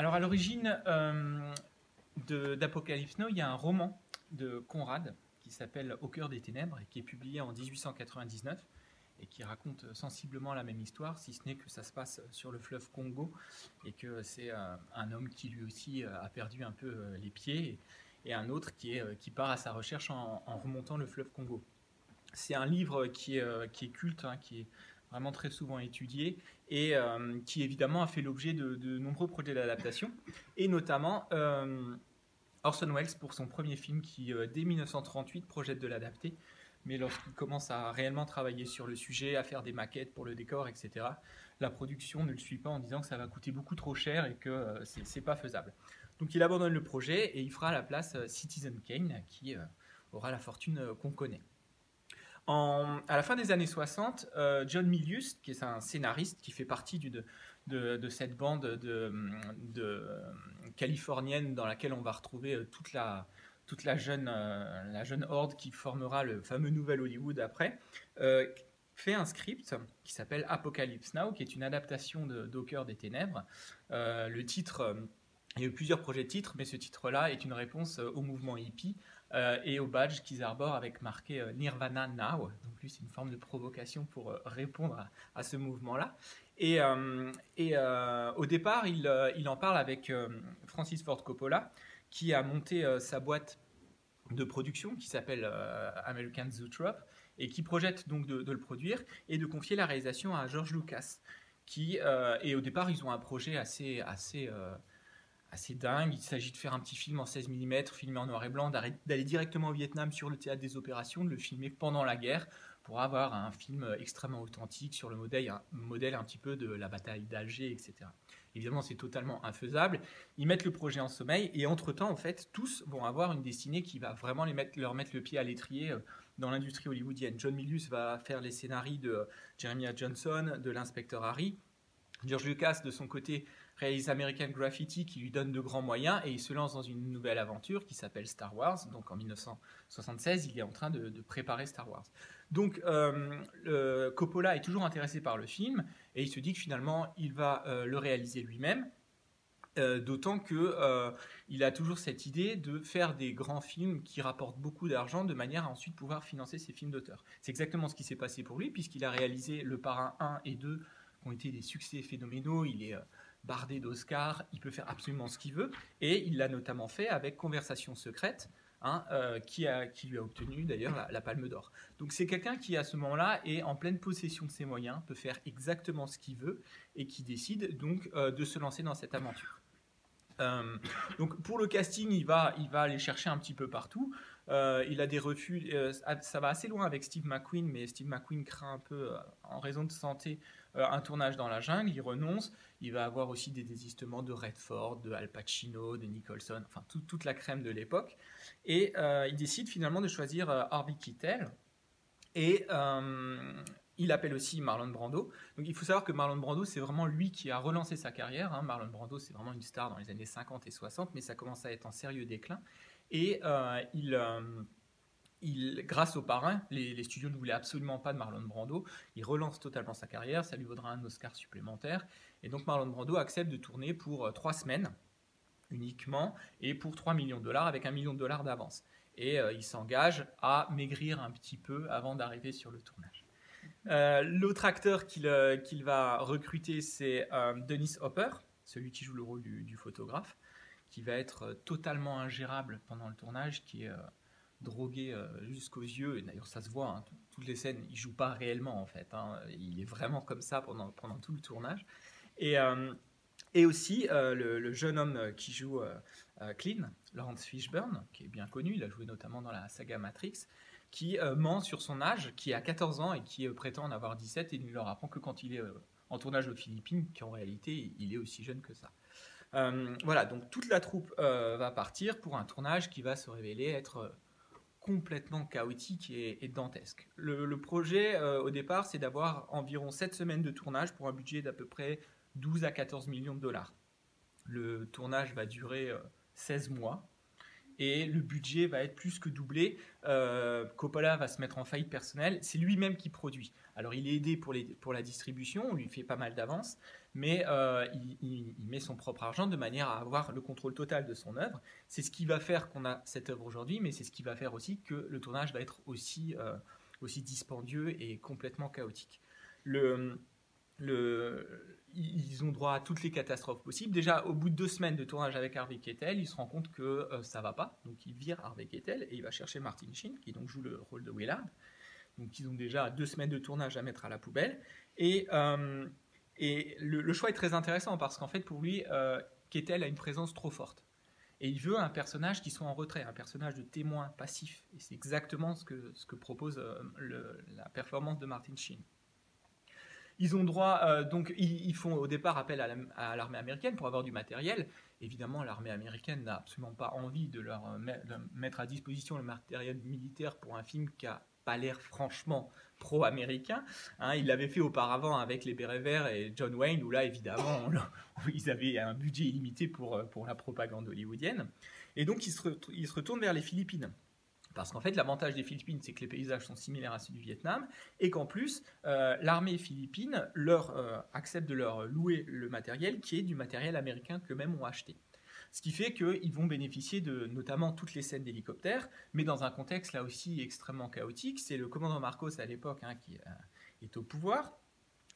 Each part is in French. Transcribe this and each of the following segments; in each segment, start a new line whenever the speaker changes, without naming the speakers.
Alors à l'origine euh, d'Apocalypse Now, il y a un roman de Conrad qui s'appelle Au cœur des ténèbres et qui est publié en 1899 et qui raconte sensiblement la même histoire, si ce n'est que ça se passe sur le fleuve Congo et que c'est euh, un homme qui lui aussi euh, a perdu un peu les pieds et, un autre qui, part à sa recherche en, remontant le fleuve Congo. C'est un livre qui est, euh, qui est culte, hein, qui est vraiment très souvent étudié et euh, qui évidemment a fait l'objet de, nombreux projets d'adaptation et notamment euh, Orson Welles pour son premier film qui euh, dès 1938 projette de l'adapter mais lorsqu'il commence à réellement travailler sur le sujet, à faire des maquettes pour le décor, etc., la production ne le suit pas en disant que ça va coûter beaucoup trop cher et que c'est c'est pas faisable. Donc il abandonne le projet et il fera à la place Citizen Kane qui aura la fortune qu'on connaît. À la fin des années 60, euh, John Milius, qui est un scénariste qui fait partie de, cette bande de, de, californienne dans laquelle on va retrouver euh, toute la, toute la jeune, euh, la jeune horde qui formera le fameux nouvel Hollywood après, fait un script qui s'appelle Apocalypse Now, qui est une adaptation de cœur des ténèbres. Le titre, il y a eu plusieurs projets de titres, mais ce titre-là est une réponse euh, au mouvement hippie euh, et au badge qu'ils arborent avec marqué euh, Nirvana Now. Donc lui, c'est une forme de provocation pour répondre à, ce mouvement-là. Et, au départ, il, en parle avec Francis Ford Coppola, qui a monté sa boîte de production qui s'appelle American Zoetrope et qui projette donc de, de le produire et de confier la réalisation à George Lucas. Qui, et au départ, ils ont un projet assez, assez, assez dingue. Il s'agit de faire un petit film en 16 mm, filmé en noir et blanc, d'aller directement au Vietnam sur le théâtre des opérations, de le filmer pendant la guerre pour avoir un film extrêmement authentique sur le modèle, un modèle un petit peu de la bataille d'Alger, etc. Évidemment, c'est totalement infaisable. Ils mettent le projet en sommeil et entre-temps, en fait, tous vont avoir une destinée qui va vraiment les mettre, leur mettre le pied à l'étrier euh, dans l'industrie hollywoodienne. John Milius va faire les scénarios de Jeremiah Johnson, de l'inspecteur Harry. George Lucas, de son côté, réalise American Graffiti qui lui donne de grands moyens et il se lance dans une nouvelle aventure qui s'appelle Star Wars. Donc en 1976, il est en train de, préparer Star Wars. Donc euh, Coppola est toujours intéressé par le film et il se dit que finalement il va euh, le réaliser lui-même. Euh, D'autant que il a toujours cette idée de faire des grands films qui rapportent beaucoup d'argent de manière à ensuite pouvoir financer ses films d'auteur. C'est exactement ce qui s'est passé pour lui puisqu'il a réalisé Le Parrain 1 et 2 qui ont été des succès phénoménaux. Il est bardé d'Oscars, il peut faire absolument ce qu'il veut et il l'a notamment fait avec Conversation secrète. hein, euh, qui, lui a obtenu d'ailleurs la, Palme d'Or. Donc c'est quelqu'un qui à ce moment-là est en pleine possession de ses moyens, peut faire exactement ce qu'il veut et qui décide donc euh, de se lancer dans cette aventure. Euh, donc pour le casting, il va, aller chercher un petit peu partout. Il a des refus. ça va assez loin avec Steve McQueen, mais Steve McQueen craint un peu, en raison de santé, un tournage dans la jungle. Il renonce. Il va avoir aussi des désistements de Redford, de Al Pacino, de Nicholson, enfin tout- toute la crème de l'époque. Et euh, il décide finalement de choisir euh, Harvey Keitel. Et euh, il appelle aussi Marlon Brando. Donc il faut savoir que Marlon Brando, c'est vraiment lui qui a relancé sa carrière. hein. Marlon Brando, c'est vraiment une star dans les années 50 et 60, mais ça commence à être en sérieux déclin. Et euh, il, euh, grâce au parrain, les, studios ne voulaient absolument pas de Marlon Brando. Il relance totalement sa carrière, ça lui vaudra un Oscar supplémentaire. Et donc Marlon Brando accepte de tourner pour euh, trois semaines uniquement et pour 3 millions de dollars avec un million de dollars d'avance. Et euh, il s'engage à maigrir un petit peu avant d'arriver sur le tournage. Euh, L'autre acteur qu'il va recruter, c'est Dennis Hopper, celui qui joue le rôle du, du photographe, qui va être totalement ingérable pendant le tournage, qui est drogué euh, jusqu'aux yeux. Et d'ailleurs, ça se voit, hein, tout- toutes les scènes, il joue pas réellement en fait. hein. il est vraiment comme ça pendant, pendant tout le tournage. Et, euh, et aussi euh, le, jeune homme qui joue euh, Clean, Lawrence Fishburne, qui est bien connu, il a joué notamment dans la saga Matrix, qui ment sur son âge, qui a 14 ans et qui prétend en avoir 17 et ne leur apprend que quand il est en tournage aux Philippines, qu'en réalité il est aussi jeune que ça. Voilà, donc toute la troupe va partir pour un tournage qui va se révéler être complètement chaotique et, dantesque. Le, le projet euh, au départ, c'est d'avoir environ 7 semaines de tournage pour un budget d'à peu près 12 à 14 millions de dollars. Le tournage va durer euh, 16 mois et le budget va être plus que doublé. Euh, Coppola va se mettre en faillite personnelle. C'est lui-même qui produit. Alors il est aidé pour, la distribution, on lui fait pas mal d'avance, mais euh, il, met son propre argent de manière à avoir le contrôle total de son œuvre. C'est ce qui va faire qu'on a cette œuvre aujourd'hui, mais c'est ce qui va faire aussi que le tournage va être aussi, euh, aussi dispendieux et complètement chaotique. Le, ils ont droit à toutes les catastrophes possibles. Déjà, au bout de deux semaines de tournage avec Harvey Keitel, il se rend compte que ça euh, ça va pas. Donc, il vire Harvey Keitel et il va chercher Martin Sheen, qui donc joue le rôle de Willard. Donc, ils ont déjà deux semaines de tournage à mettre à la poubelle. Et, euh, le, choix est très intéressant parce qu'en fait, pour lui, euh, Keitel a une présence trop forte. Et il veut un personnage qui soit en retrait, un personnage de témoin passif. Et c'est exactement ce que, ce que propose euh, la performance de Martin Sheen. Ils ont droit, euh, donc ils, font au départ appel à l'armée américaine pour avoir du matériel. Évidemment, l'armée américaine n'a absolument pas envie de leur euh, mettre à disposition le matériel militaire pour un film qui a pas l'air franchement pro-américain. Hein. ils l'avaient fait auparavant avec les Bérets Verts et John Wayne, où là, évidemment, ils avaient un budget illimité pour, euh, pour la propagande hollywoodienne. Et donc, se, ils se retournent vers les Philippines. Parce qu'en fait, l'avantage des Philippines, c'est que les paysages sont similaires à ceux du Vietnam, et qu'en plus, euh, l'armée philippine leur euh, accepte de leur louer le matériel qui est du matériel américain qu'eux-mêmes ont acheté. Ce qui fait qu'ils vont bénéficier de notamment toutes les scènes d'hélicoptères, mais dans un contexte là aussi extrêmement chaotique. C'est le commandant Marcos à l'époque hein, qui euh, est au pouvoir,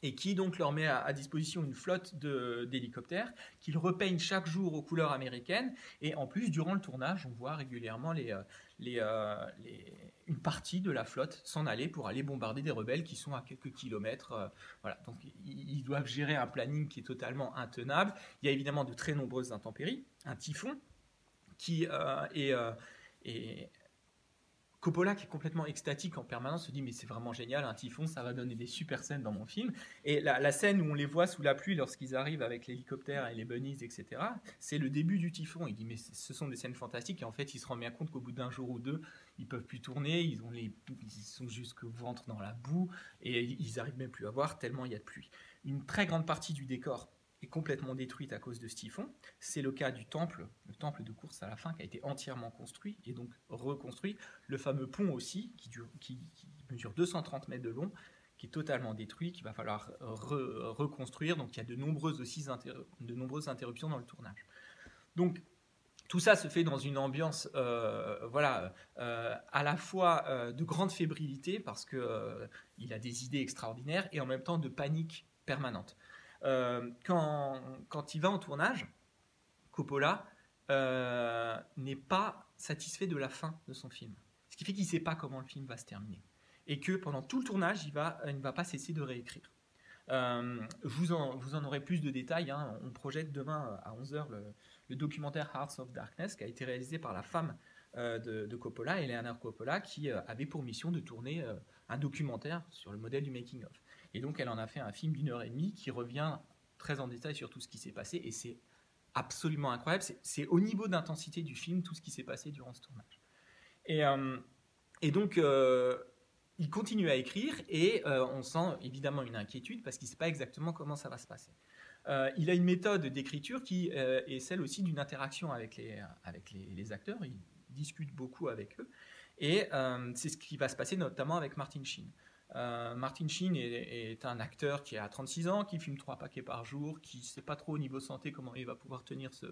et qui donc leur met à, disposition une flotte d'hélicoptères qu'ils repeignent chaque jour aux couleurs américaines. Et en plus, durant le tournage, on voit régulièrement euh, euh, une partie de la flotte s'en aller pour aller bombarder des rebelles qui sont à quelques kilomètres. Euh, voilà. Donc ils doivent gérer un planning qui est totalement intenable. Il y a évidemment de très nombreuses intempéries, un typhon qui est Coppola, qui est complètement extatique en permanence, se dit mais c'est vraiment génial, un typhon, ça va donner des super scènes dans mon film. Et la, scène où on les voit sous la pluie lorsqu'ils arrivent avec l'hélicoptère et les bunnies, etc., c'est le début du typhon. Il dit mais ce sont des scènes fantastiques et en fait il se rend bien compte qu'au bout d'un jour ou deux, ils peuvent plus tourner, ils, ont les, ils sont jusqu'au ventre dans la boue et ils arrivent même plus à voir tellement il y a de pluie. Une très grande partie du décor complètement détruite à cause de ce typhon. C'est le cas du temple, le temple de course à la fin, qui a été entièrement construit et donc reconstruit. Le fameux pont aussi, qui, mesure 230 mètres de long, qui est totalement détruit, qu'il va falloir reconstruire. Donc il y a de nombreuses, aussi de nombreuses interruptions dans le tournage. Donc tout ça se fait dans une ambiance, euh, voilà, euh, à la fois euh, de grande fébrilité parce que il a des idées extraordinaires et en même temps de panique permanente. Euh, quand, il va en tournage, Coppola euh, n'est pas satisfait de la fin de son film. Ce qui fait qu'il ne sait pas comment le film va se terminer. Et que pendant tout le tournage, il, ne va pas cesser de réécrire. Euh, vous, en, vous aurez plus de détails. Hein. On projette demain à 11h le, documentaire Hearts of Darkness qui a été réalisé par la femme de, de, Coppola, Eleanor Coppola, qui avait pour mission de tourner un documentaire sur le modèle du making-of. Et donc, elle en a fait un film d'une heure et demie qui revient très en détail sur tout ce qui s'est passé. Et c'est absolument incroyable. C'est au niveau d'intensité du film tout ce qui s'est passé durant ce tournage. Et, euh, donc, euh, il continue à écrire et euh, on sent évidemment une inquiétude parce qu'il ne sait pas exactement comment ça va se passer. il a une méthode d'écriture qui est celle aussi d'une interaction avec les, avec les, acteurs. Il discute beaucoup avec eux. Et c'est ce qui va se passer notamment avec Martin Sheen. Euh, Martin Sheen est, un acteur qui a 36 ans, qui filme trois paquets par jour, qui ne sait pas trop au niveau santé comment il va pouvoir tenir ce,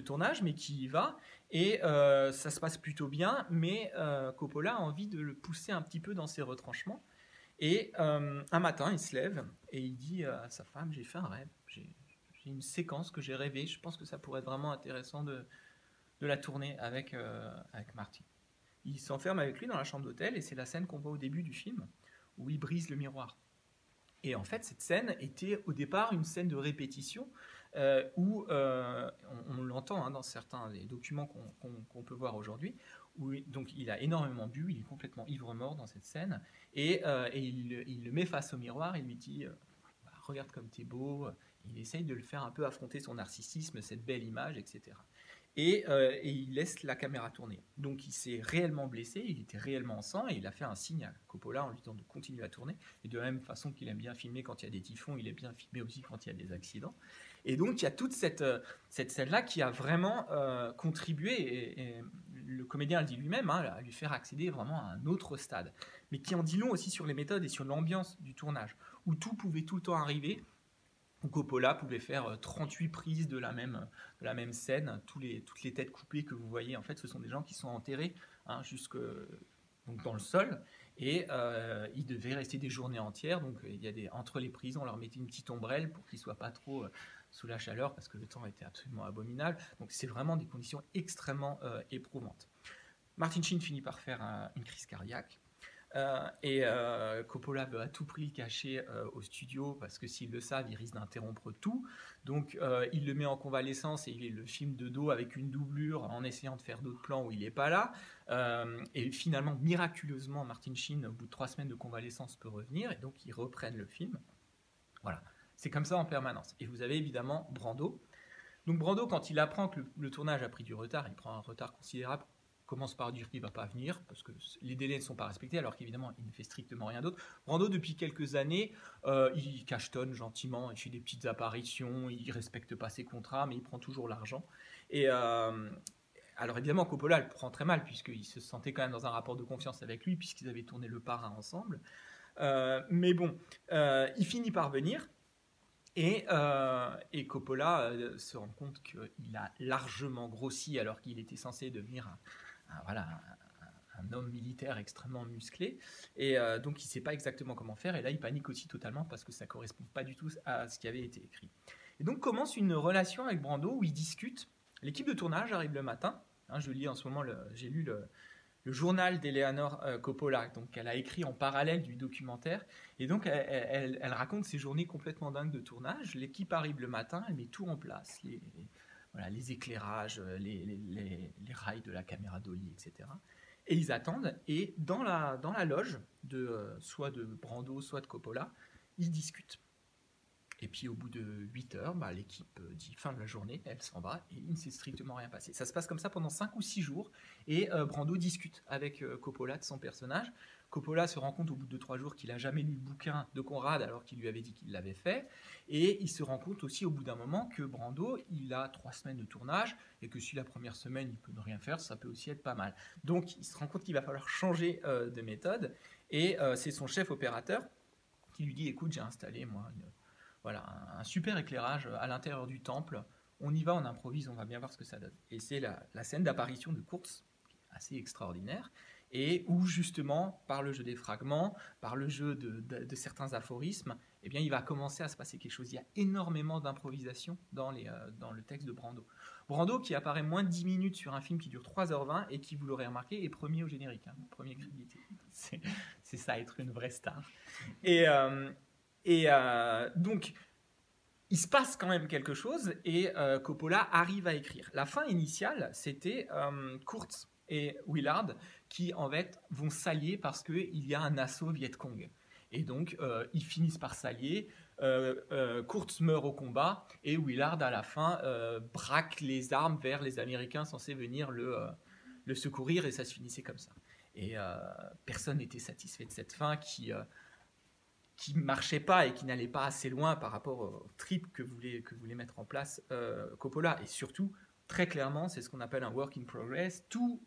tournage, mais qui y va. Et euh, ça se passe plutôt bien, mais euh, Coppola a envie de le pousser un petit peu dans ses retranchements. Et un matin, il se lève et il dit à sa femme, j'ai fait un rêve, j'ai une séquence que j'ai rêvée, je pense que ça pourrait être vraiment intéressant de, la tourner avec, avec Martin. Il s'enferme avec lui dans la chambre d'hôtel et c'est la scène qu'on voit au début du film où il brise le miroir. Et en fait, cette scène était au départ une scène de répétition euh, où euh, on, l'entend hein, dans certains des documents qu'on peut voir aujourd'hui, où donc il a énormément bu, il est complètement ivre-mort dans cette scène, et, euh, il, le met face au miroir, il lui dit bah, Regarde comme t'es beau. Il essaye de le faire un peu affronter son narcissisme, cette belle image, etc. Euh, et, il laisse la caméra tourner. Donc il s'est réellement blessé, il était réellement en sang et il a fait un signe à Coppola en lui disant de continuer à tourner. Et de la même façon qu'il aime bien filmer quand il y a des typhons, il aime bien filmer aussi quand il y a des accidents. Et donc, il y a toute cette, cette scène-là qui a vraiment contribué, et, le comédien le dit lui-même, hein, à lui faire accéder vraiment à un autre stade. Mais qui en dit long aussi sur les méthodes et sur l'ambiance du tournage, où tout pouvait tout le temps arriver Coppola pouvait faire 38 euh, prises de la même, scène. Toutes les têtes coupées que vous voyez, en fait, ce sont des gens qui sont enterrés hein, dans le sol. Et euh, ils devaient rester des journées entières. Donc, il y a des, entre les prises, on leur mettait une petite ombrelle pour qu'ils ne soient pas trop euh, sous la chaleur parce que le temps était absolument abominable. Donc, c'est vraiment des conditions extrêmement éprouvantes. Martin Sheen finit par faire une crise cardiaque. Euh, et euh, Coppola veut à tout prix le cacher euh, au studio parce que s'ils le savent, ils risquent d'interrompre tout. Donc il le met en convalescence et il le filme de dos avec une doublure en essayant de faire d'autres plans où il n'est pas là. et finalement, miraculeusement, Martin Sheen, au bout de trois semaines de convalescence, peut revenir et donc ils reprennent le film. Voilà, c'est comme ça en permanence. Et vous avez évidemment Brando. Donc Brando, quand il apprend que le tournage a pris du retard, il prend un retard considérable commence par dire qu'il ne va pas venir parce que les délais ne sont pas respectés, alors qu'évidemment, il ne fait strictement rien d'autre. Brando, depuis quelques années, euh, il cachetonne gentiment, il fait des petites apparitions, il ne respecte pas ses contrats, mais il prend toujours l'argent. Et euh, alors évidemment, Coppola le prend très mal, puisqu'il se sentait quand même dans un rapport de confiance avec lui, puisqu'ils avaient tourné le parrain ensemble. Euh, mais bon, il finit par venir. Et, et Coppola se rend compte qu'il a largement grossi alors qu'il était censé devenir un, voilà, un, homme militaire extrêmement musclé. Et euh, donc, il ne sait pas exactement comment faire. Et là, il panique aussi totalement parce que ça ne correspond pas du tout à ce qui avait été écrit. Et donc, commence une relation avec Brando où ils discutent. L'équipe de tournage arrive le matin. Hein, je lis en ce moment, j'ai lu le, journal d'Eleanor euh, Coppola, donc elle a écrit en parallèle du documentaire, et donc elle, raconte ses journées complètement dingues de tournage. L'équipe arrive le matin, elle met tout en place, les éclairages, euh, les, rails de la caméra dolly, etc. Et ils attendent, et dans la, dans la loge, de, euh, soit de Brando, soit de Coppola, ils discutent. Et puis au bout de 8 heures, bah, l'équipe euh, dit fin de la journée, elle s'en va et il ne s'est strictement rien passé. Ça se passe comme ça pendant 5 ou 6 jours et Brando discute avec Coppola de son personnage. Coppola se rend compte au bout de 3 jours qu'il n'a jamais lu le bouquin de Conrad alors qu'il lui avait dit qu'il l'avait fait. Et il se rend compte aussi au bout d'un moment que Brando, il a trois semaines de tournage et que si la première semaine il peut ne rien faire, ça peut aussi être pas mal. Donc il se rend compte qu'il va falloir changer euh, de méthode et euh, c'est son chef opérateur qui lui dit écoute j'ai installé moi voilà un, super éclairage à l'intérieur du temple. On y va, on improvise, on va bien voir ce que ça donne. Et c'est la, la scène d'apparition de Kurtz, assez extraordinaire et où justement, par le jeu des fragments, par le jeu de, certains aphorismes, eh bien, il va commencer à se passer quelque chose. Il y a énormément d'improvisation dans, euh, dans le texte de Brando. Brando, qui apparaît moins de 10 minutes sur un film qui dure 3h20 et qui, vous l'aurez remarqué, est premier au générique. Hein, premier crédité. C'est ça, être une vraie star. Et, euh, et euh, donc, il se passe quand même quelque chose et Coppola arrive à écrire. La fin initiale, c'était Kurtz et Willard qui en fait vont s'allier parce qu'il y a un assaut Viet Cong. Et donc euh, ils finissent par s'allier. Euh, euh, Kurtz meurt au combat et Willard à la fin braque les armes vers les Américains censés venir le, secourir et ça se finissait comme ça. Et personne n'était satisfait de cette fin qui qui marchait pas et qui n'allait pas assez loin par rapport au trip que voulait, que voulait mettre en place Coppola. Et surtout, très clairement, c'est ce qu'on appelle un work in progress. Tout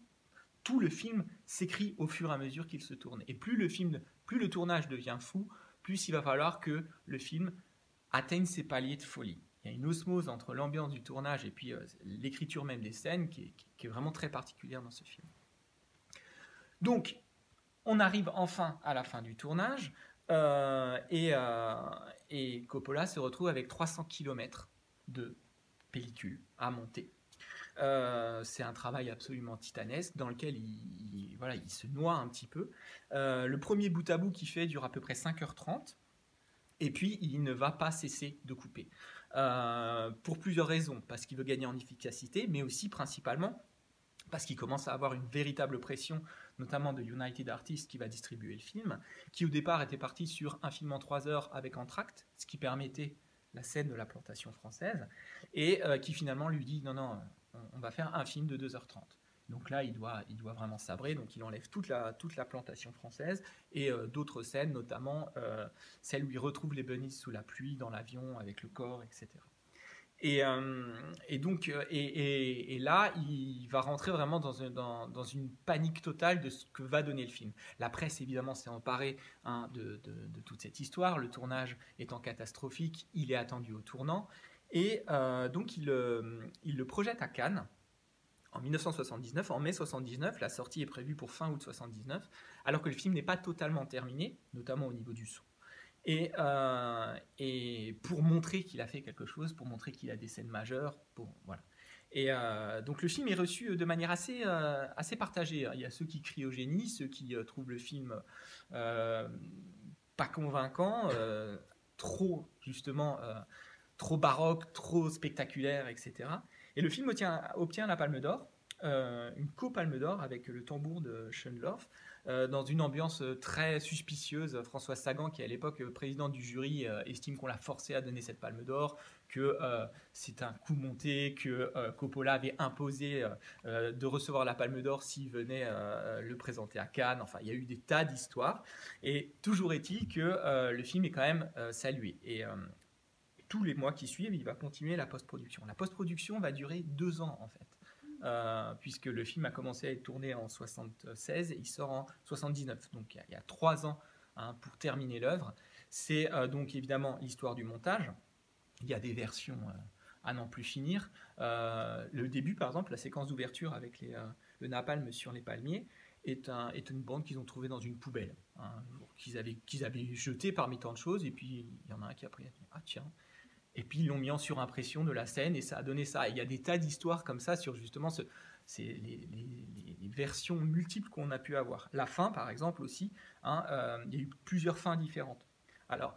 tout le film s'écrit au fur et à mesure qu'il se tourne. Et plus le film, plus le tournage devient fou, plus il va falloir que le film atteigne ses paliers de folie. Il y a une osmose entre l'ambiance du tournage et puis euh, l'écriture même des scènes qui est, vraiment très particulière dans ce film. Donc, on arrive enfin à la fin du tournage euh, et, euh, et Coppola se retrouve avec 300 km de pellicule à monter. Euh, c'est un travail absolument titanesque dans lequel il, se noie un petit peu. Euh, le premier bout à bout qu'il fait dure à peu près 5h30. Et puis, il ne va pas cesser de couper. Euh, pour plusieurs raisons. Parce qu'il veut gagner en efficacité, mais aussi principalement parce qu'il commence à avoir une véritable pression, notamment de United Artists qui va distribuer le film, qui au départ était parti sur un film en 3 heures avec Entracte, ce qui permettait la scène de la plantation française, et qui finalement lui dit non, non, on va faire un film de 2h30. Donc là, il doit, il doit vraiment sabrer, donc il enlève toute la, toute la plantation française et euh, d'autres scènes, notamment euh, celle où il retrouve les bunnies sous la pluie, dans l'avion, avec le corps, etc. Et, donc, et, là, il va rentrer vraiment dans, dans, une panique totale de ce que va donner le film. La presse, évidemment, s'est emparée hein, de, de, toute cette histoire. Le tournage étant catastrophique, il est attendu au tournant. Et donc, il, il le projette à Cannes en 1979, en mai 79, la sortie est prévue pour fin août 79, alors que le film n'est pas totalement terminé, notamment au niveau du son. Et, euh, et pour montrer qu'il a fait quelque chose, pour montrer qu'il a des scènes majeures, bon, voilà. Et euh, donc le film est reçu de manière assez, euh, assez partagée. Il y a ceux qui crient au génie, ceux qui trouvent le film pas convaincant, trop justement, trop baroque, trop spectaculaire, etc. Et le film obtient, la Palme d'Or, euh, une co-Palme d'Or avec le tambour de Schoenloff, euh, dans une ambiance très suspicieuse. François Sagan, qui est à l'époque président du jury, euh, estime qu'on l'a forcé à donner cette Palme d'Or, que c'est un coup monté, que Coppola avait imposé de recevoir la Palme d'Or s'il venait le présenter à Cannes. Enfin, il y a eu des tas d'histoires. Et toujours est-il que le film est quand même salué. Et tous les mois qui suivent, il va continuer la post-production. La post-production va durer deux ans en fait. Euh, puisque le film a commencé à être tourné en 76 et il sort en 79. Donc il y a, trois ans hein, pour terminer l'œuvre. C'est euh, donc évidemment l'histoire du montage. Il y a des versions euh, à n'en plus finir. le début, par exemple, la séquence d'ouverture avec les, le napalm sur les palmiers, est, un, est une bande qu'ils ont trouvée dans une poubelle, hein, qu'ils avaient, qu'ils avaient jetée parmi tant de choses. Et puis il y en a un qui a pris, ah tiens, et puis ils l'ont mis en surimpression de la scène et ça a donné ça. il y a des tas d'histoires comme ça sur justement les, versions multiples qu'on a pu avoir. La fin, par exemple, aussi, hein, euh, il y a eu plusieurs fins différentes. Alors,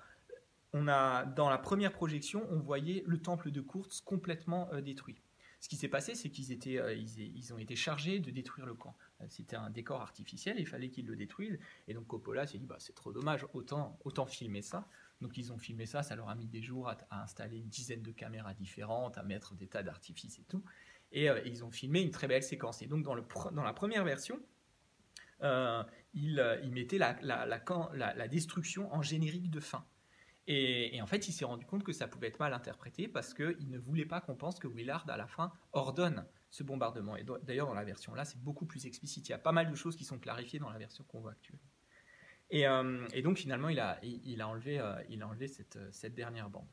on a, dans la première projection, on voyait le temple de Kurtz complètement euh, détruit. Ce qui s'est passé, c'est qu'ils euh, ont été chargés de détruire le camp. C'était un décor artificiel, il fallait qu'ils le détruisent. Et donc Coppola s'est dit, bah, c'est trop dommage, autant filmer ça. Donc ils ont filmé ça, ça leur a mis des jours à, installer une dizaine de caméras différentes, à mettre des tas d'artifices et tout. Et, euh, ils ont filmé une très belle séquence. Et donc dans, la première version, euh, ils, euh, mettaient la, destruction en générique de fin. Et, en fait, il s'est rendu compte que ça pouvait être mal interprété parce qu'il ne voulait pas qu'on pense que Willard, à la fin, ordonne ce bombardement. Et d'ailleurs, dans la version là, c'est beaucoup plus explicite. Il y a pas mal de choses qui sont clarifiées dans la version qu'on voit actuellement. Euh, et, donc finalement, il a, enlevé, euh, enlevé cette, dernière bande.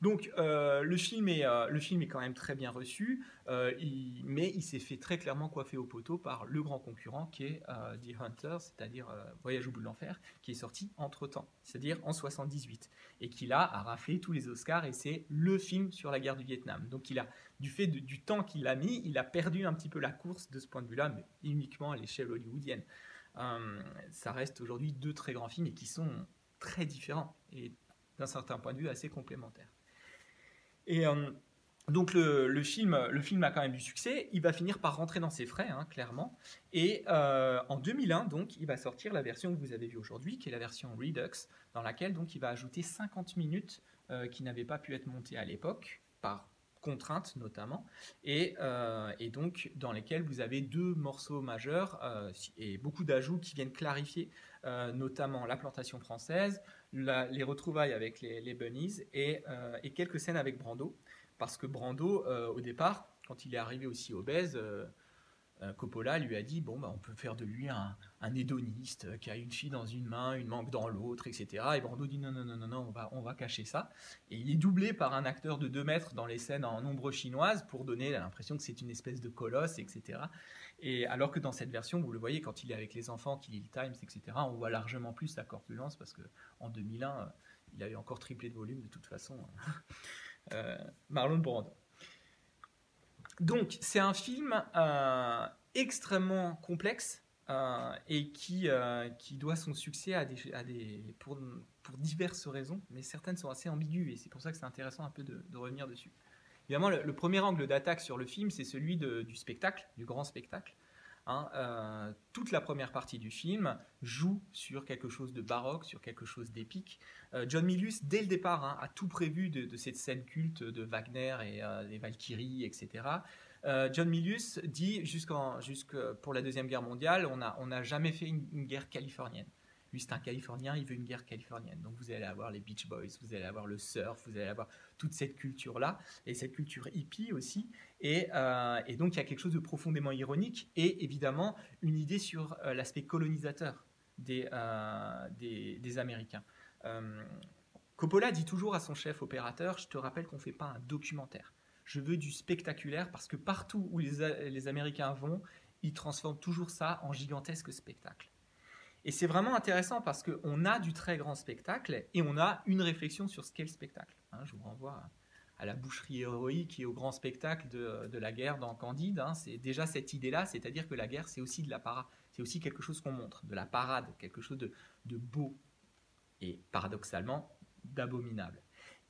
Donc euh, le, film est, le film est quand même très bien reçu, mais il s'est fait très clairement coiffer au poteau par le grand concurrent qui est The Hunter, c'est-à-dire Voyage au bout de l'enfer, qui est sorti entre-temps, c'est-à-dire en 78, et qui là a raflé tous les Oscars, et c'est le film sur la guerre du Vietnam. Donc il a, du fait du temps qu'il a mis, il a perdu un petit peu la course de ce point de vue-là, mais uniquement à l'échelle hollywoodienne. Euh, ça reste aujourd'hui deux très grands films et qui sont très différents et d'un certain point de vue assez complémentaires. Et euh, donc le, film, le film a quand même du succès. Il va finir par rentrer dans ses frais, hein, clairement. Et euh, en 2001, donc, il va sortir la version que vous avez vue aujourd'hui, qui est la version Redux, dans laquelle donc il va ajouter 50 minutes qui n'avaient pas pu être montées à l'époque par contraintes notamment, euh, et, donc dans lesquelles vous avez deux morceaux majeurs euh, et beaucoup d'ajouts qui viennent clarifier euh, notamment la plantation française, les retrouvailles avec les, bunnies et, et, quelques scènes avec Brando, parce que Brando, au départ, quand il est arrivé aussi obèse, Coppola lui a dit bon bah on peut faire de lui un, hédoniste qui a une fille dans une main, une manque dans l'autre, etc. Et Brando dit non non non non on va on va cacher ça. Et il est doublé par un acteur de 2 mètres dans les scènes en ombre chinoise pour donner l'impression que c'est une espèce de colosse, etc. Et alors que dans cette version, vous le voyez quand il est avec les enfants, qu'il lit le Times, etc. On voit largement plus sa corpulence parce que en 2001 euh, il avait encore triplé de volume de toute façon. Euh, Marlon Brando. Donc, c'est un film euh, extrêmement complexe euh, et qui, euh, qui doit son succès à des, pour, diverses raisons, mais certaines sont assez ambiguës et c'est pour ça que c'est intéressant un peu de, revenir dessus. Évidemment, le, premier angle d'attaque sur le film, c'est celui du spectacle, du grand spectacle. Hein, toute la première partie du film joue sur quelque chose de baroque, sur quelque chose d'épique. John Milius, dès le départ, hein, a tout prévu de, cette scène culte de Wagner et les Valkyries, etc. Euh, John Milius dit jusqu'en, pour la Deuxième Guerre mondiale, on n'a on jamais fait une, guerre californienne. Lui, c'est un Californien, il veut une guerre californienne. Donc vous allez avoir les Beach Boys, vous allez avoir le surf, vous allez avoir toute cette culture-là, et cette culture hippie aussi. Et, euh, donc il y a quelque chose de profondément ironique, et évidemment une idée sur euh, l'aspect colonisateur des, des, Américains. Coppola dit toujours à son chef opérateur, je te rappelle qu'on ne fait pas un documentaire. Je veux du spectaculaire parce que partout où les Américains vont, ils transforment toujours ça en gigantesque spectacle. Et c'est vraiment intéressant parce qu'on a du très grand spectacle et on a une réflexion sur ce qu'est le spectacle. Hein, je vous renvoie à la boucherie héroïque et au grand spectacle de, la guerre dans Candide. Hein. c'est déjà cette idée-là, c'est-à-dire que la guerre, c'est aussi de la parade, c'est aussi quelque chose qu'on montre, de la parade, quelque chose de, beau et paradoxalement d'abominable.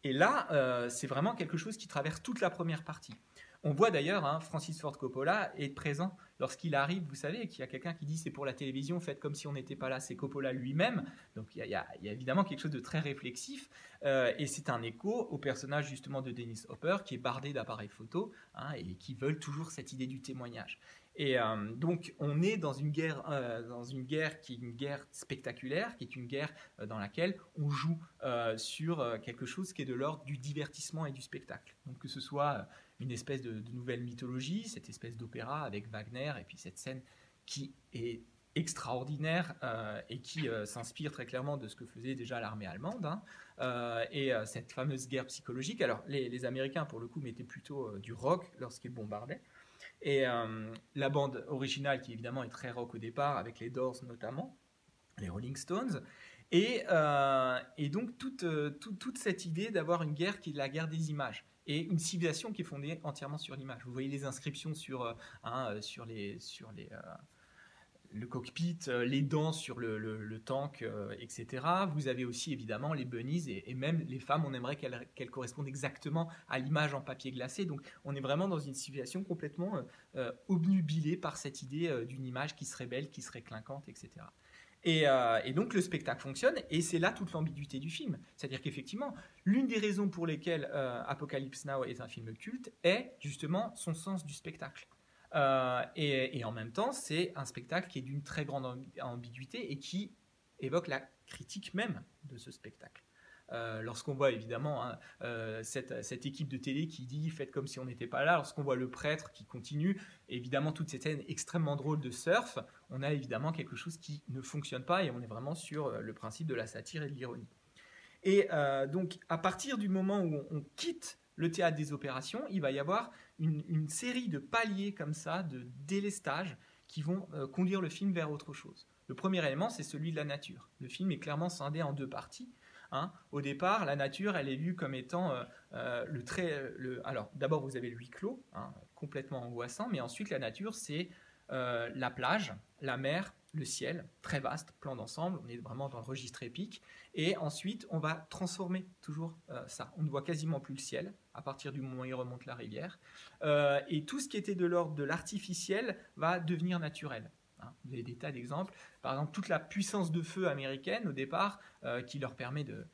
Et là, euh, c'est vraiment quelque chose qui traverse toute la première partie. On voit d'ailleurs, hein, Francis Ford Coppola est présent lorsqu'il arrive, vous savez, qu'il y a quelqu'un qui dit c'est pour la télévision, faites comme si on n'était pas là, c'est Coppola lui-même. Donc il y, a, évidemment quelque chose de très réflexif, euh, et c'est un écho au personnage justement de Dennis Hopper qui est bardé d'appareils photo hein, et qui veulent toujours cette idée du témoignage. Et euh, donc on est dans une guerre, euh, dans une guerre qui est une guerre spectaculaire, qui est une guerre dans laquelle on joue sur quelque chose qui est de l'ordre du divertissement et du spectacle. Donc que ce soit une espèce de, nouvelle mythologie, cette espèce d'opéra avec Wagner, et puis cette scène qui est extraordinaire euh, et qui euh, s'inspire très clairement de ce que faisait déjà l'armée allemande, hein. euh, et cette fameuse guerre psychologique. Alors les, Américains, pour le coup, mettaient plutôt du rock lorsqu'ils bombardaient. Et la bande originale, qui évidemment est très rock au départ, avec les Doors notamment, les Rolling Stones, et, et donc toute, toute, toute cette idée d'avoir une guerre qui est la guerre des images et une civilisation qui est fondée entièrement sur l'image. Vous voyez les inscriptions sur, euh, hein, euh, sur, les, sur les, euh, le cockpit, les dents sur le, le, tank, etc. Vous avez aussi évidemment les bunnies et, même les femmes, on aimerait qu'elles correspondent exactement à l'image en papier glacé. Donc on est vraiment dans une civilisation complètement obnubilée par cette idée d'une image qui serait belle, qui serait clinquante, etc. Euh, et, donc le spectacle fonctionne, et c'est là toute l'ambiguïté du film. C'est-à-dire qu'effectivement, l'une des raisons pour lesquelles euh, Apocalypse Now est un film culte est justement son sens du spectacle. Euh, et, en même temps, c'est un spectacle qui est d'une très grande ambiguïté et qui évoque la critique même de ce spectacle. Euh, lorsqu'on voit évidemment hein, euh, cette, équipe de télé qui dit faites comme si on n'était pas là, lorsqu'on voit le prêtre qui continue, évidemment toute cette scène extrêmement drôle de surf, on a évidemment quelque chose qui ne fonctionne pas et on est vraiment sur euh, le principe de la satire et de l'ironie. Et donc à partir du moment où on, quitte le théâtre des opérations, il va y avoir une, série de paliers comme ça, de délestage, qui vont conduire le film vers autre chose. Le premier élément, c'est celui de la nature. Le film est clairement scindé en deux parties. Hein. Au départ, la nature, elle est vue comme étant euh, euh, le très. Le, alors, d'abord, vous avez le huis clos, hein, complètement angoissant, mais ensuite, la nature, c'est euh, la plage, la mer, le ciel, très vaste, plan d'ensemble, on est vraiment dans le registre épique. Et ensuite, on va transformer toujours ça. On ne voit quasiment plus le ciel à partir du moment où il remonte la rivière. et tout ce qui était de l'ordre de l'artificiel va devenir naturel. Hein. Vous avez des tas d'exemples. Par exemple, toute la puissance de feu américaine au départ, euh, qui leur permet de,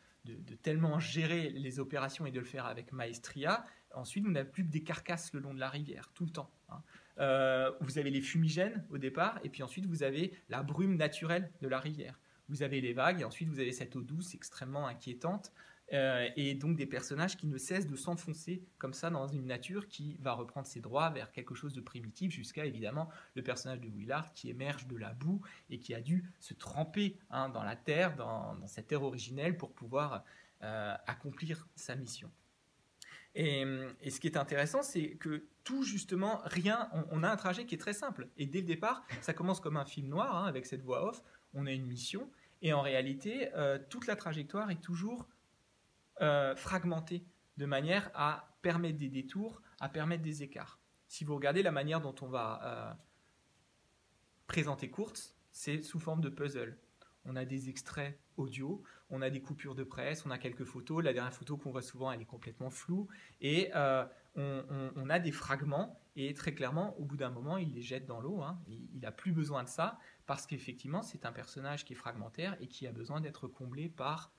tellement gérer les opérations et de le faire avec maestria. Ensuite, vous n'avez plus que des carcasses le long de la rivière, tout le temps. Hein. Euh, vous avez les fumigènes au départ, et puis ensuite vous avez la brume naturelle de la rivière. Vous avez les vagues, et ensuite vous avez cette eau douce extrêmement inquiétante. Euh, et donc des personnages qui ne cessent de s'enfoncer comme ça dans une nature qui va reprendre ses droits vers quelque chose de primitif jusqu'à évidemment le personnage de Willard qui émerge de la boue et qui a dû se tremper hein, dans la terre, dans, cette terre originelle pour pouvoir euh, accomplir sa mission. Et, ce qui est intéressant, c'est que tout justement, rien, on, a un trajet qui est très simple. Et dès le départ, ça commence comme un film noir hein, avec cette voix off. On a une mission, et en réalité, euh, toute la trajectoire est toujours euh, de manière à permettre des détours, à permettre des écarts. Si vous regardez la manière dont on va euh, présenter Kurtz, c'est sous forme de puzzle. On a des extraits audio, on a des coupures de presse, on a quelques photos. La dernière photo qu'on voit souvent, elle est complètement floue. Et euh, on, a des fragments. Et très clairement, au bout d'un moment, il les jette dans l'eau. Hein. Il n'a plus besoin de ça parce qu'effectivement, c'est un personnage qui est fragmentaire et qui a besoin d'être comblé par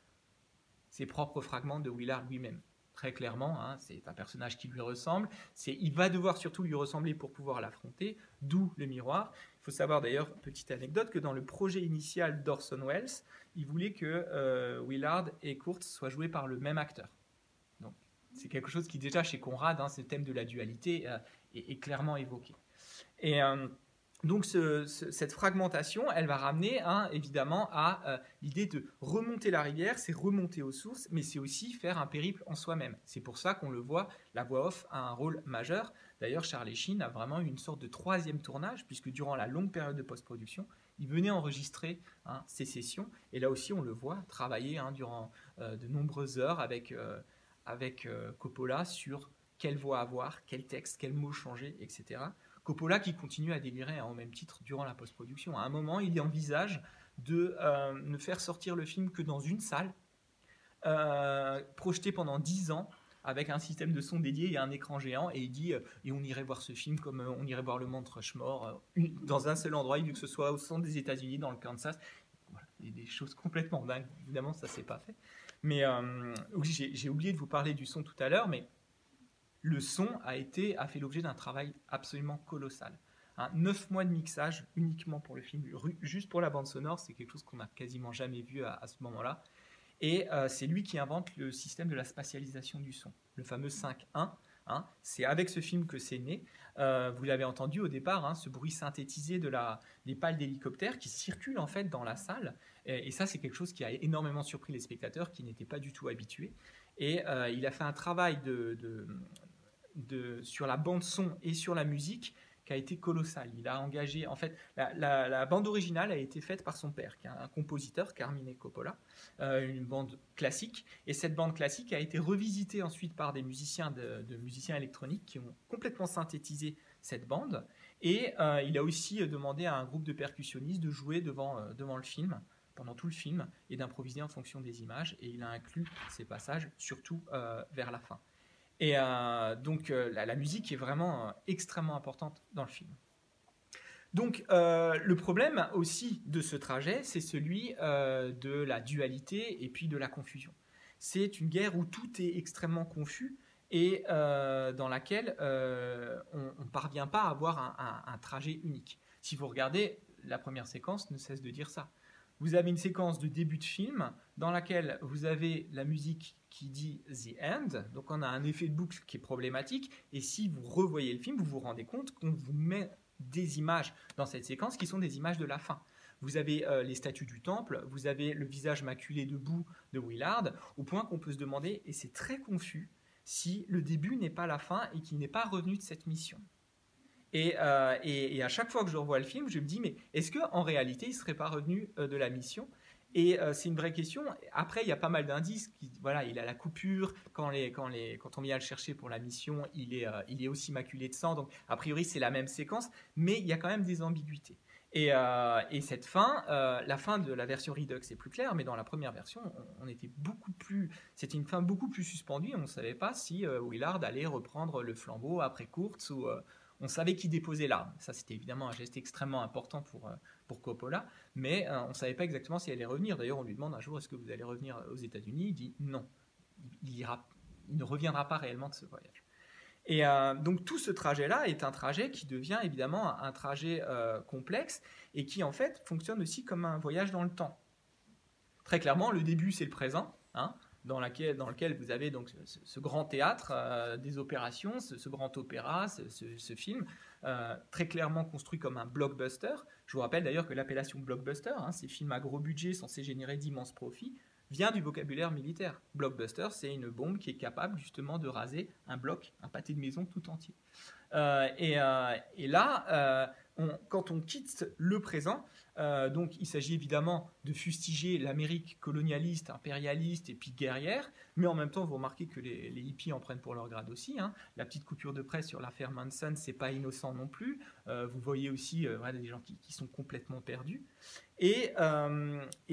ses propres fragments de Willard lui-même. Très clairement, hein, c'est un personnage qui lui ressemble. C'est, il va devoir surtout lui ressembler pour pouvoir l'affronter, d'où le miroir. Il faut savoir d'ailleurs, petite anecdote, que dans le projet initial d'Orson Welles, il voulait que euh, Willard et Kurtz soient joués par le même acteur. Donc c'est quelque chose qui déjà chez Conrad, hein, ce thème de la dualité euh, est, clairement évoqué. Et euh, donc cette fragmentation, elle va ramener hein, évidemment à euh, l'idée de remonter la rivière, c'est remonter aux sources, mais c'est aussi faire un périple en soi-même. C'est pour ça qu'on le voit, la voix off a un rôle majeur. D'ailleurs, Charlie Sheen a vraiment eu une sorte de troisième tournage, puisque durant la longue période de post-production, il venait enregistrer hein, ses sessions, et là aussi on le voit travailler hein, durant euh, de nombreuses heures avec, euh, avec Coppola sur quelle voix avoir, quel texte, quel mot changer, etc. Coppola qui continue à délirer en même titre durant la post-production. À un moment, il envisage de euh, ne faire sortir le film que dans une salle, euh, projeté pendant 10 ans, avec un système de son dédié et un écran géant, et il dit euh, et on irait voir ce film comme on irait voir le Mont Rushmore dans un seul endroit, vu que ce soit au centre des États-Unis, dans le Kansas. Voilà, des choses complètement dingues. Évidemment, ça s'est pas fait. Mais j'ai oublié de vous parler du son tout à l'heure, mais le son a, été, a fait l'objet d'un travail absolument colossal. Un neuf mois de mixage uniquement pour le film, juste pour la bande sonore, c'est quelque chose qu'on n'a quasiment jamais vu à, ce moment-là. Et euh, c'est lui qui invente le système de la spatialisation du son, le fameux 5.1. Hein. c'est avec ce film que c'est né. Euh, vous l'avez entendu au départ, hein, ce bruit synthétisé de la, des pales d'hélicoptères qui circulent en fait dans la salle. Et, ça, c'est quelque chose qui a énormément surpris les spectateurs qui n'étaient pas du tout habitués. Et euh, il a fait un travail de, sur la bande son et sur la musique qui a été colossal. Il a engagé, en fait, la, bande originale a été faite par son père, qui est un compositeur, Carmine Coppola, euh, une bande classique. Et cette bande classique a été revisitée ensuite par des musiciens de, musiciens électroniques qui ont complètement synthétisé cette bande. Et euh, il a aussi demandé à un groupe de percussionnistes de jouer devant, euh, devant le film pendant tout le film et d'improviser en fonction des images. Et il a inclus ces passages, surtout vers la fin. Et euh, donc euh, la, musique est vraiment euh, extrêmement importante dans le film. Donc le problème aussi de ce trajet, c'est celui de la dualité et puis de la confusion. C'est une guerre où tout est extrêmement confus et dans laquelle on ne parvient pas à avoir un, un, trajet unique. Si vous regardez, la première séquence ne cesse de dire ça. Vous avez une séquence de début de film dans laquelle vous avez la musique qui dit The End. Donc on a un effet de boucle qui est problématique. Et si vous revoyez le film, vous vous rendez compte qu'on vous met des images dans cette séquence qui sont des images de la fin. Vous avez euh, les statues du temple, vous avez le visage maculé de boue de Willard, au point qu'on peut se demander, et c'est très confus, si le début n'est pas la fin et qu'il n'est pas revenu de cette mission. Et, euh, et, à chaque fois que je revois le film, je me dis, mais est-ce qu'en réalité, il ne serait pas revenu euh, de la mission? Et euh, c'est une vraie question. Après, il y a pas mal d'indices. Voilà, il a la coupure. Quand, les, quand, les, on vient le chercher pour la mission, il est, aussi maculé de sang. Donc, a priori, c'est la même séquence. Mais il y a quand même des ambiguïtés. Et, et cette fin, la fin de la version Redux est plus claire, mais dans la première version, on, était beaucoup plus. C'était une fin beaucoup plus suspendue. On ne savait pas si Willard allait reprendre le flambeau après Kurtz ou on savait qui déposait l'arme. Ça, c'était évidemment un geste extrêmement important pour, pour Coppola, mais euh, on ne savait pas exactement si elle allait revenir. D'ailleurs, on lui demande un jour est-ce que vous allez revenir aux États-Unis? Il dit non. Il, ne reviendra pas réellement de ce voyage. Et euh, donc tout ce trajet-là est un trajet qui devient évidemment un, trajet euh, complexe et qui en fait fonctionne aussi comme un voyage dans le temps. Très clairement, le début c'est le présent. Hein, dans, lequel vous avez donc ce, grand théâtre euh, des opérations, ce, grand opéra, ce, film, euh, très clairement construit comme un blockbuster. Je vous rappelle d'ailleurs que l'appellation blockbuster, hein, ces films à gros budget censés générer d'immenses profits, vient du vocabulaire militaire. Blockbuster, c'est une bombe qui est capable justement de raser un bloc, un pâté de maison tout entier. Euh, et, là, quand on quitte le présent, euh, donc il s'agit évidemment de fustiger l'Amérique colonialiste, impérialiste et puis guerrière, mais en même temps vous remarquez que les, hippies en prennent pour leur grade aussi. Hein. La petite coupure de presse sur l'affaire Manson, c'est pas innocent non plus. Euh, vous voyez aussi euh, des gens qui, sont complètement perdus. Et,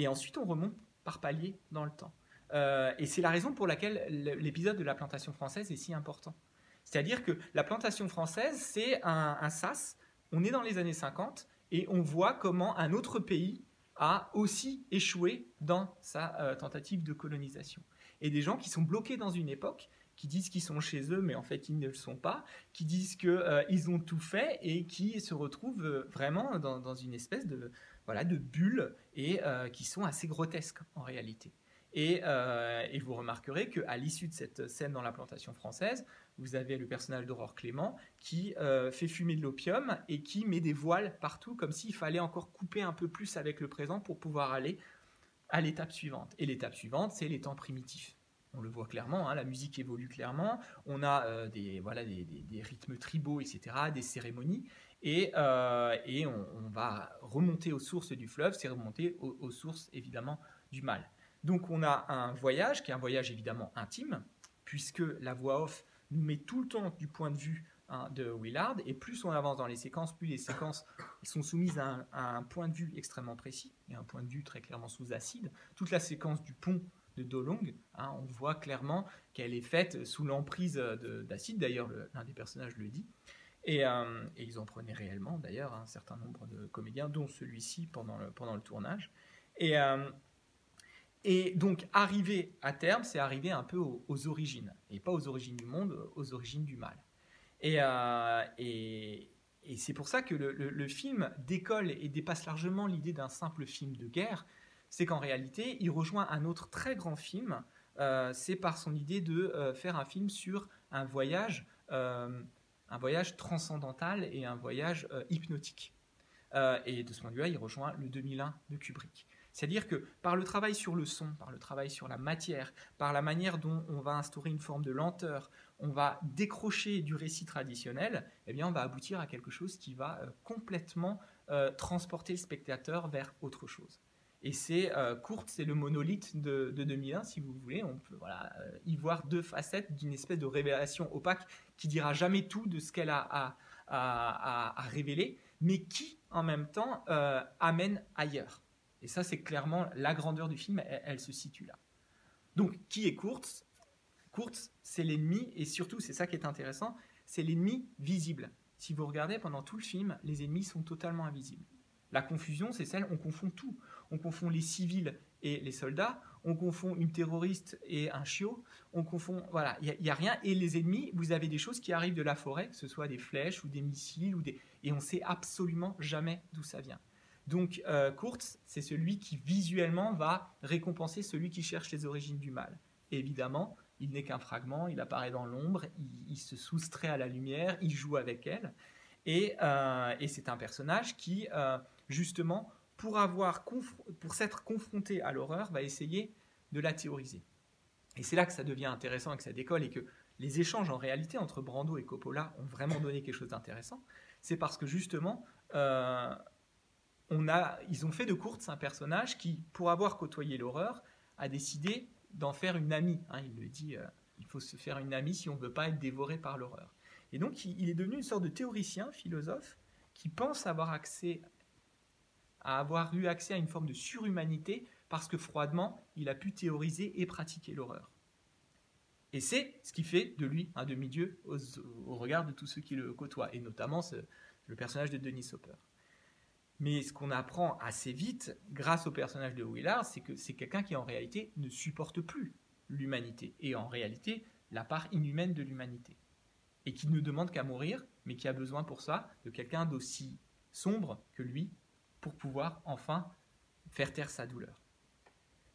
ensuite on remonte par palier dans le temps. et c'est la raison pour laquelle l'épisode de la plantation française est si important. C'est-à-dire que la plantation française, c'est un sas on est dans les années 50 et on voit comment un autre pays a aussi échoué dans sa euh, tentative de colonisation. Et des gens qui sont bloqués dans une époque qui disent qu'ils sont chez eux, mais en fait ils ne le sont pas, qui disent qu'ils ils ont tout fait et qui se retrouvent vraiment dans, une espèce de, voilà, de bulle et qui sont assez grotesques en réalité. Et, et vous remarquerez qu'à l'issue de cette scène dans la plantation française, vous avez le personnage d'Aurore Clément qui euh, fait fumer de l'opium et qui met des voiles partout, comme s'il fallait encore couper un peu plus avec le présent pour pouvoir aller à l'étape suivante. Et l'étape suivante, c'est les temps primitifs. On le voit clairement, hein, la musique évolue clairement, on a euh, des, voilà, des, rythmes tribaux, etc., des cérémonies, et, euh, et on, va remonter aux sources du fleuve, c'est remonter aux sources évidemment du mal. Donc on a un voyage qui est un voyage évidemment intime, puisque la voix off nous met tout le temps du point de vue hein, de Willard, et plus on avance dans les séquences, plus les séquences sont soumises à un, point de vue extrêmement précis, et un point de vue très clairement sous acide. Toute la séquence du pont de Dolong, hein, on voit clairement qu'elle est faite sous l'emprise d'acide, d'ailleurs l'un des personnages le dit, et, euh, ils en prenaient réellement d'ailleurs un certain nombre de comédiens, dont celui-ci pendant le, tournage. Et, euh, et donc, arriver à terme, c'est arriver un peu aux, origines, et pas aux origines du monde, aux origines du mal. Et, euh, c'est pour ça que le, film décolle et dépasse largement l'idée d'un simple film de guerre. C'est qu'en réalité, il rejoint un autre très grand film. Euh, c'est par son idée de euh, faire un film sur un voyage, un voyage transcendantal et un voyage hypnotique. et de ce point de vue-là, il rejoint le 2001 de Kubrick. C'est-à-dire que par le travail sur le son, par le travail sur la matière, par la manière dont on va instaurer une forme de lenteur, on va décrocher du récit traditionnel, eh bien on va aboutir à quelque chose qui va euh, complètement euh, transporter le spectateur vers autre chose. Et c'est euh, c'est le monolithe de, 2001, si vous voulez. On peut voilà, euh, y voir deux facettes d'une espèce de révélation opaque qui dira jamais tout de ce qu'elle a à, révéler, mais qui, en même temps, amène ailleurs. Et ça, c'est clairement la grandeur du film, elle, se situe là. Donc, qui est Kurtz? Kurtz, c'est l'ennemi, et surtout, c'est ça qui est intéressant, c'est l'ennemi visible. Si vous regardez pendant tout le film, les ennemis sont totalement invisibles. La confusion, c'est celle, on confond tout. On confond les civils et les soldats, on confond une terroriste et un chiot, on confond, voilà, il n'y a, rien. Et les ennemis, vous avez des choses qui arrivent de la forêt, que ce soit des flèches ou des missiles, ou des... et on sait absolument jamais d'où ça vient. Donc euh, Kurtz, c'est celui qui visuellement va récompenser celui qui cherche les origines du mal. évidemment, il n'est qu'un fragment, il apparaît dans l'ombre, il, se soustrait à la lumière, il joue avec elle. Et, euh, c'est un personnage qui, euh, justement, pour, avoir pour s'être confronté à l'horreur, va essayer de la théoriser. Et c'est là que ça devient intéressant et que ça décolle et que les échanges en réalité entre Brando et Coppola ont vraiment donné quelque chose d'intéressant. C'est parce que justement, ils ont fait de Kurtz un personnage qui, pour avoir côtoyé l'horreur, a décidé d'en faire une amie. Hein. il le dit, euh, il faut se faire une amie si on ne veut pas être dévoré par l'horreur. Et donc, il, est devenu une sorte de théoricien, philosophe, qui pense avoir accès, à avoir eu accès à une forme de surhumanité parce que froidement, il a pu théoriser et pratiquer l'horreur. Et c'est ce qui fait de lui un demi-dieu au, regard de tous ceux qui le côtoient, et notamment le personnage de Denis Hopper. Mais ce qu'on apprend assez vite, grâce au personnage de Willard, c'est que c'est quelqu'un qui en réalité ne supporte plus l'humanité, et en réalité la part inhumaine de l'humanité. Et qui ne demande qu'à mourir, mais qui a besoin pour ça de quelqu'un d'aussi sombre que lui, pour pouvoir enfin faire taire sa douleur.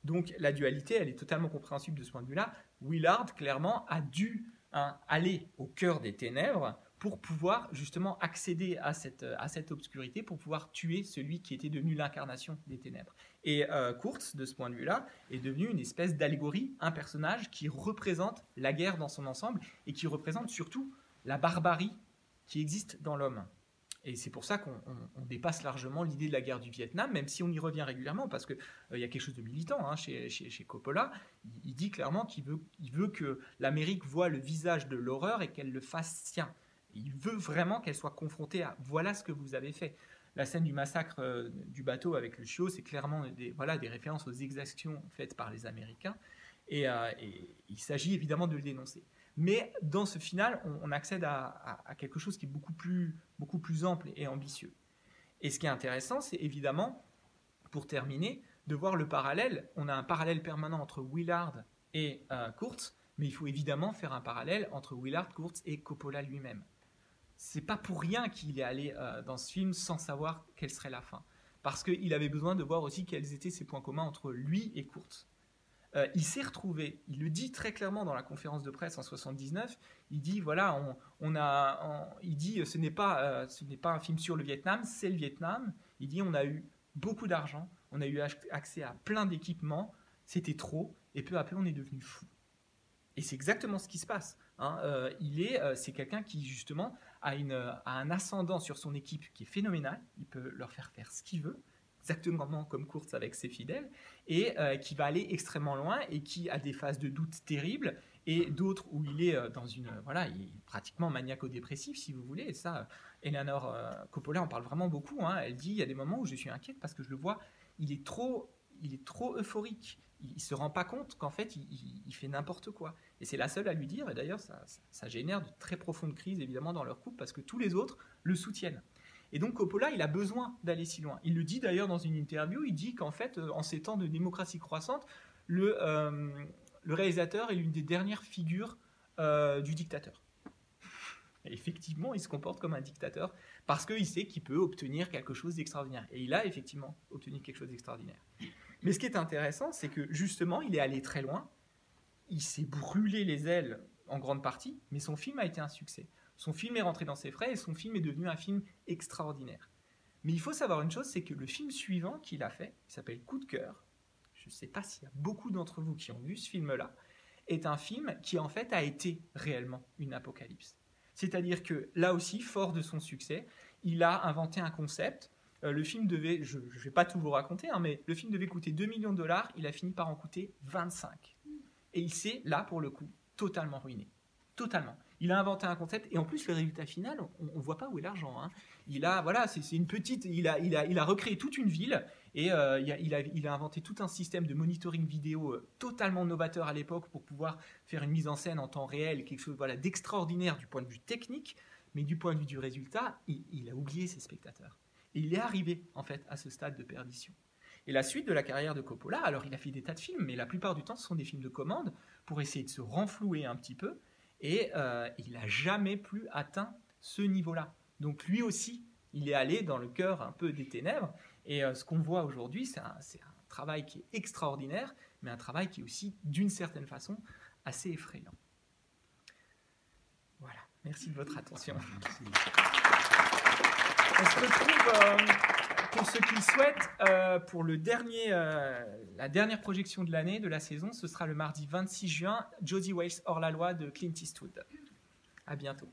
Donc la dualité, elle est totalement compréhensible de ce point de vue-là. Willard, clairement, a dû hein, aller au cœur des ténèbres pour pouvoir justement accéder à cette, à cette obscurité, pour pouvoir tuer celui qui était devenu l'incarnation des ténèbres. Et euh, Kurtz, de ce point de vue-là, est devenu une espèce d'allégorie, un personnage qui représente la guerre dans son ensemble et qui représente surtout la barbarie qui existe dans l'homme. Et c'est pour ça qu'on dépasse largement l'idée de la guerre du Vietnam, même si on y revient régulièrement, parce qu'il euh, y a quelque chose de militant hein, chez, Coppola. Il, il dit clairement qu'il veut, il veut que l'Amérique voit le visage de l'horreur et qu'elle le fasse sien. Il veut vraiment qu'elle soit confrontée à voilà ce que vous avez fait. La scène du massacre euh, du bateau avec le chiot, c'est clairement des, voilà, des références aux exactions faites par les Américains. Et, euh, il s'agit évidemment de le dénoncer. Mais dans ce final, on, accède à, quelque chose qui est beaucoup plus, beaucoup plus ample et ambitieux. Et ce qui est intéressant, c'est évidemment, pour terminer, de voir le parallèle. On a un parallèle permanent entre Willard et euh, Kurtz, Mais il faut évidemment faire un parallèle entre Willard Kurtz et Coppola lui-même. C'est pas pour rien qu'il est allé euh, dans ce film sans savoir quelle serait la fin. Parce qu'il avait besoin de voir aussi quels étaient ses points communs entre lui et Kurtz. Euh, il s'est retrouvé, il le dit très clairement dans la conférence de presse en 79, il dit voilà, on, a, il dit ce n'est pas, euh, ce n'est pas un film sur le Vietnam, c'est le Vietnam. Il dit on a eu beaucoup d'argent, on a eu accès à plein d'équipements, c'était trop, et peu à peu on est devenu fou. Et c'est exactement ce qui se passe. Hein. Il est, c'est quelqu'un qui justement a, un ascendant sur son équipe qui est phénoménal. Il peut leur faire faire ce qu'il veut exactement comme course avec ses fidèles, et euh, qui va aller extrêmement loin et qui a des phases de doute terribles et d'autres où il est euh, dans une voilà, il est pratiquement maniaco-dépressif si vous voulez. Et ça, Eleanor euh, Coppola en parle vraiment beaucoup. Hein. Elle dit il y a des moments où je suis inquiète parce que je le vois, il est trop, il est trop euphorique. Il, se rend pas compte qu'en fait il, fait n'importe quoi. Et c'est la seule à lui dire. Et d'ailleurs, ça, génère de très profondes crises évidemment dans leur couple parce que tous les autres le soutiennent. Et donc Coppola, il a besoin d'aller si loin. Il le dit d'ailleurs dans une interview, il dit qu'en fait, euh, en ces temps de démocratie croissante, le, euh, réalisateur est l'une des dernières figures euh, du dictateur. Et effectivement, il se comporte comme un dictateur parce qu'il sait qu'il peut obtenir quelque chose d'extraordinaire. Et il a effectivement obtenu quelque chose d'extraordinaire. Mais ce qui est intéressant, c'est que justement, il est allé très loin. Il s'est brûlé les ailes en grande partie, mais son film a été un succès. Son film est rentré dans ses frais et son film est devenu un film extraordinaire. Mais il faut savoir une chose, c'est que le film suivant qu'il a fait, qui s'appelle Coup de cœur, je ne sais pas s'il y a beaucoup d'entre vous qui ont vu ce film-là, est un film qui en fait a été réellement une apocalypse. C'est-à-dire que là aussi, fort de son succès, il a inventé un concept. Euh, le film devait, je ne vais pas tout vous raconter, hein, mais le film devait coûter 2 millions de dollars, il a fini par en coûter 25. Et il s'est, là pour le coup, totalement ruiné. Totalement. Il a inventé un concept et en plus le résultat final, on, ne voit pas où est l'argent. Hein. Il a voilà, c'est une petite, il a, il a, il a recréé toute une ville et euh, il, a, il, a, inventé tout un système de monitoring vidéo euh, totalement novateur à l'époque pour pouvoir faire une mise en scène en temps réel, quelque chose voilà d'extraordinaire du point de vue technique, mais du point de vue du résultat, il, a oublié ses spectateurs. Et il est arrivé en fait à ce stade de perdition. Et la suite de la carrière de Coppola, alors il a fait des tas de films, mais la plupart du temps ce sont des films de commande pour essayer de se renflouer un petit peu et euh, il n'a jamais plus atteint ce niveau-là. Donc lui aussi, il est allé dans le cœur un peu des ténèbres. Et euh, ce qu'on voit aujourd'hui, c'est un, travail qui est extraordinaire, mais un travail qui est aussi, d'une certaine façon, assez effrayant. Voilà, merci de votre attention. On se retrouve, euh, pour ceux qui le souhaitent, pour le dernier, la dernière projection de l'année, de la saison. Ce sera le mardi 26 juin, Josie Wales hors la loi de Clint Eastwood. À bientôt.